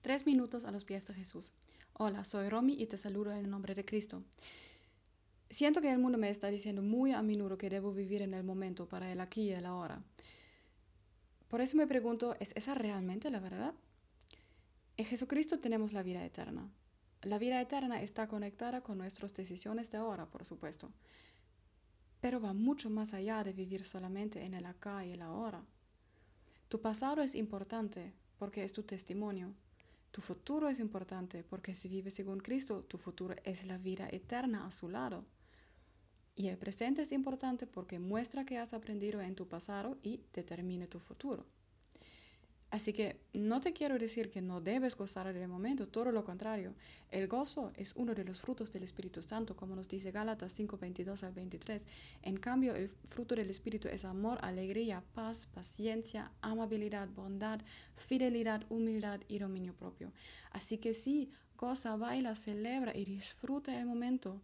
Tres minutos a los pies de Jesús. Hola, soy Romy y te saludo en el nombre de Cristo. Siento que el mundo me está diciendo muy a menudo que debo vivir en el momento para el aquí y el ahora. Por eso me pregunto, ¿es esa realmente la verdad? En Jesucristo tenemos la vida eterna. La vida eterna está conectada con nuestras decisiones de ahora, por supuesto, pero va mucho más allá de vivir solamente en el acá y el ahora. Tu pasado es importante porque es tu testimonio, tu futuro es importante porque si vives según Cristo, tu futuro es la vida eterna a su lado. Y el presente es importante porque muestra que has aprendido en tu pasado y determina tu futuro. Así que no te quiero decir que no debes gozar del momento, todo lo contrario. El gozo es uno de los frutos del Espíritu Santo, como nos dice Gálatas 5, 22 al 23. En cambio, el fruto del Espíritu es amor, alegría, paz, paciencia, amabilidad, bondad, fidelidad, humildad y dominio propio. Así que sí, goza, baila, celebra y disfruta el momento.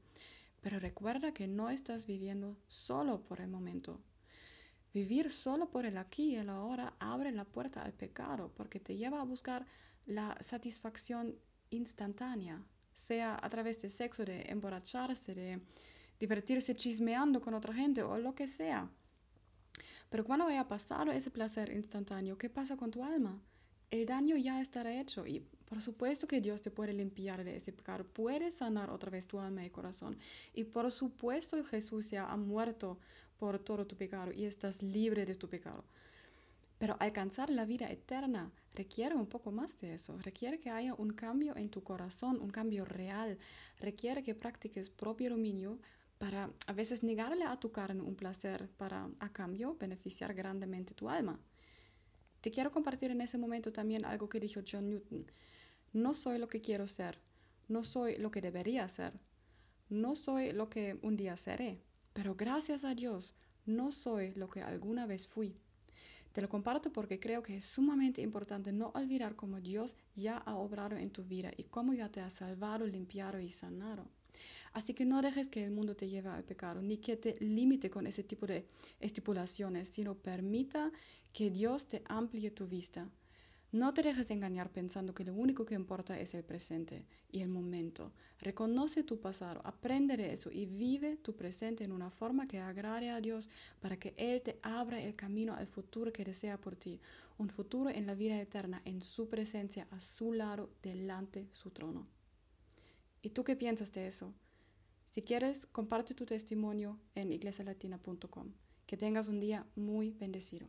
Pero recuerda que no estás viviendo solo por el momento, Vivir solo por el aquí y el ahora abre la puerta al pecado porque te lleva a buscar la satisfacción instantánea, sea a través de sexo, de emborracharse, de divertirse chismeando con otra gente o lo que sea. Pero cuando haya pasado ese placer instantáneo, ¿qué pasa con tu alma? El daño ya estará hecho y por supuesto que Dios te puede limpiar de ese pecado, puede sanar otra vez tu alma y corazón. Y por supuesto Jesús ya ha muerto por todo tu pecado y estás libre de tu pecado. Pero alcanzar la vida eterna requiere un poco más de eso, requiere que haya un cambio en tu corazón, un cambio real, requiere que practiques propio dominio para a veces negarle a tu carne un placer para a cambio beneficiar grandemente tu alma. Te quiero compartir en ese momento también algo que dijo John Newton. No soy lo que quiero ser, no soy lo que debería ser, no soy lo que un día seré, pero gracias a Dios, no soy lo que alguna vez fui. Te lo comparto porque creo que es sumamente importante no olvidar cómo Dios ya ha obrado en tu vida y cómo ya te ha salvado, limpiado y sanado. Así que no dejes que el mundo te lleve al pecado, ni que te limite con ese tipo de estipulaciones, sino permita que Dios te amplíe tu vista no te dejes engañar pensando que lo único que importa es el presente y el momento. Reconoce tu pasado, aprende de eso y vive tu presente en una forma que agrade a Dios para que Él te abra el camino al futuro que desea por ti. Un futuro en la vida eterna, en su presencia, a su lado, delante de su trono. ¿Y tú qué piensas de eso? Si quieres, comparte tu testimonio en iglesialatina.com. Que tengas un día muy bendecido.